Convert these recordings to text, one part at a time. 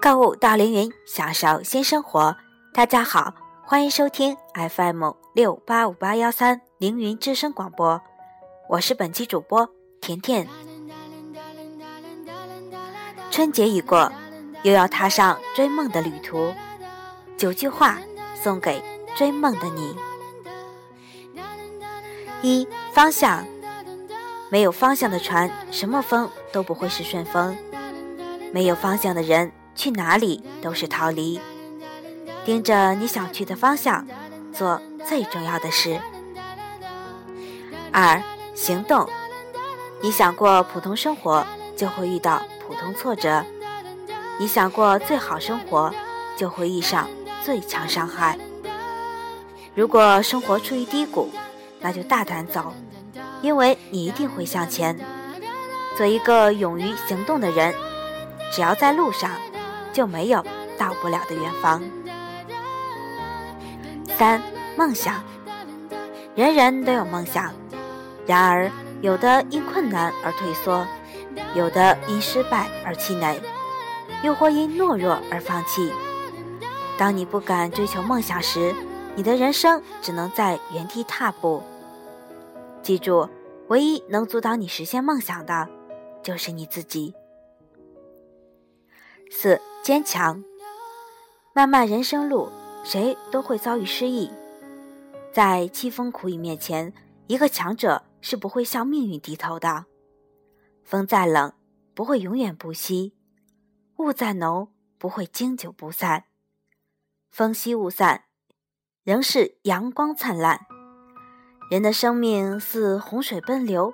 购物到凌云，享受新生活。大家好，欢迎收听 FM 六八五八幺三凌云之声广播，我是本期主播甜甜。春节已过，又要踏上追梦的旅途。九句话送给追梦的你：一、方向。没有方向的船，什么风都不会是顺风；没有方向的人，去哪里都是逃离。盯着你想去的方向，做最重要的事。二、行动。你想过普通生活，就会遇到普通挫折；你想过最好生活，就会遇上最强伤害。如果生活处于低谷，那就大胆走。因为你一定会向前，做一个勇于行动的人。只要在路上，就没有到不了的远方。三、梦想，人人都有梦想，然而有的因困难而退缩，有的因失败而气馁，又或因懦弱而放弃。当你不敢追求梦想时，你的人生只能在原地踏步。记住，唯一能阻挡你实现梦想的，就是你自己。四、坚强。漫漫人生路，谁都会遭遇失意，在凄风苦雨面前，一个强者是不会向命运低头的。风再冷，不会永远不息；雾再浓，不会经久不散。风息雾散，仍是阳光灿烂。人的生命似洪水奔流，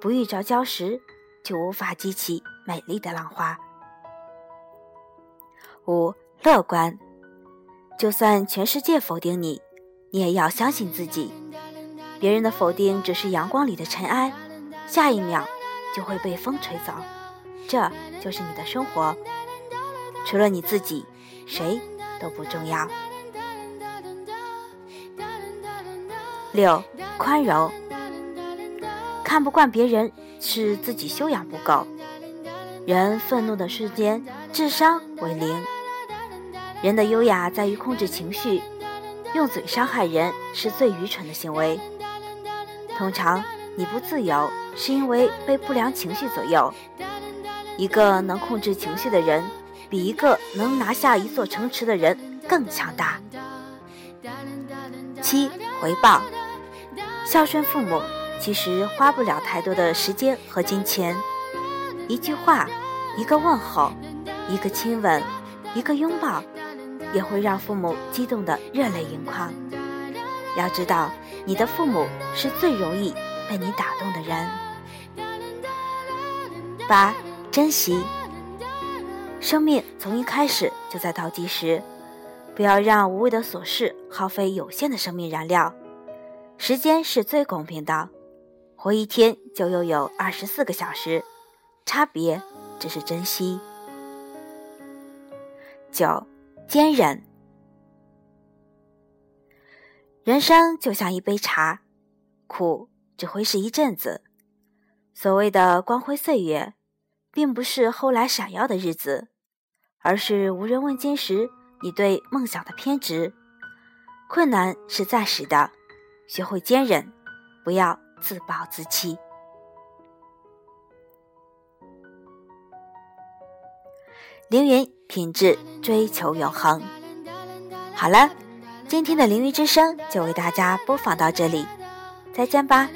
不遇着礁石，就无法激起美丽的浪花。五、乐观，就算全世界否定你，你也要相信自己。别人的否定只是阳光里的尘埃，下一秒就会被风吹走。这就是你的生活，除了你自己，谁都不重要。六。宽容，看不惯别人是自己修养不够。人愤怒的瞬间，智商为零。人的优雅在于控制情绪，用嘴伤害人是最愚蠢的行为。通常你不自由，是因为被不良情绪左右。一个能控制情绪的人，比一个能拿下一座城池的人更强大。七回报。孝顺父母，其实花不了太多的时间和金钱。一句话，一个问候，一个亲吻，一个拥抱，也会让父母激动的热泪盈眶。要知道，你的父母是最容易被你打动的人。八，珍惜。生命从一开始就在倒计时，不要让无谓的琐事耗费有限的生命燃料。时间是最公平的，活一天就拥有二十四个小时，差别只是珍惜。九，坚韧。人生就像一杯茶，苦只会是一阵子。所谓的光辉岁月，并不是后来闪耀的日子，而是无人问津时你对梦想的偏执。困难是暂时的。学会坚韧，不要自暴自弃。凌云品质追求永恒。好了，今天的凌云之声就为大家播放到这里，再见吧。